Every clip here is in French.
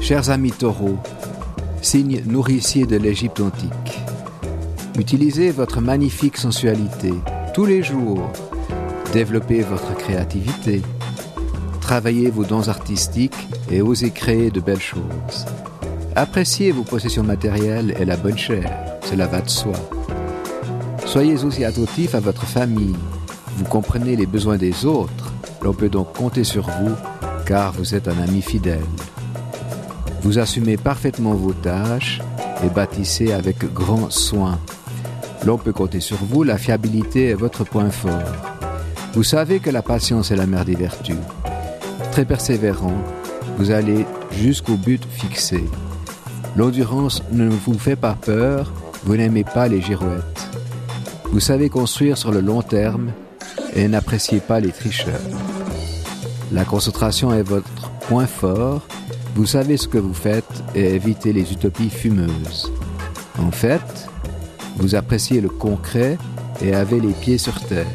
Chers amis taureaux, signe nourricier de l'Égypte antique, utilisez votre magnifique sensualité tous les jours, développez votre créativité, travaillez vos dons artistiques et osez créer de belles choses. Appréciez vos possessions matérielles et la bonne chair, cela va de soi. Soyez aussi attentifs à votre famille, vous comprenez les besoins des autres, l'on peut donc compter sur vous car vous êtes un ami fidèle. Vous assumez parfaitement vos tâches et bâtissez avec grand soin. L'on peut compter sur vous, la fiabilité est votre point fort. Vous savez que la patience est la mère des vertus. Très persévérant, vous allez jusqu'au but fixé. L'endurance ne vous fait pas peur, vous n'aimez pas les girouettes. Vous savez construire sur le long terme et n'appréciez pas les tricheurs. La concentration est votre point fort, vous savez ce que vous faites et évitez les utopies fumeuses. En fait, vous appréciez le concret et avez les pieds sur terre.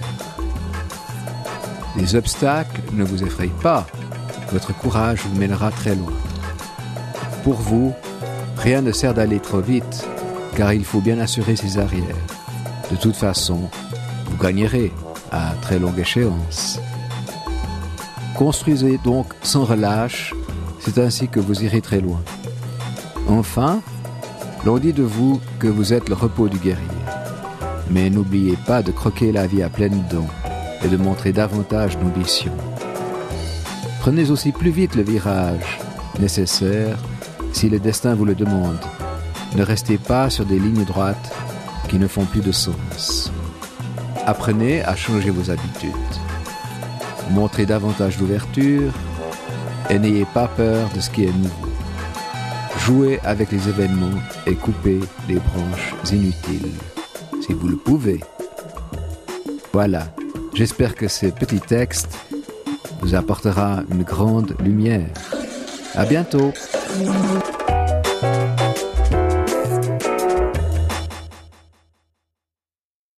Les obstacles ne vous effrayent pas, votre courage vous mènera très loin. Pour vous, rien ne sert d'aller trop vite, car il faut bien assurer ses arrières. De toute façon, vous gagnerez à très longue échéance. Construisez donc sans relâche, c'est ainsi que vous irez très loin. Enfin, l'on dit de vous que vous êtes le repos du guerrier. Mais n'oubliez pas de croquer la vie à pleines dents et de montrer davantage d'ambition. Prenez aussi plus vite le virage nécessaire si le destin vous le demande. Ne restez pas sur des lignes droites qui ne font plus de sens. Apprenez à changer vos habitudes. Montrez davantage d'ouverture et n'ayez pas peur de ce qui est nouveau. Jouez avec les événements et coupez les branches inutiles, si vous le pouvez. Voilà, j'espère que ce petit texte vous apportera une grande lumière. À bientôt.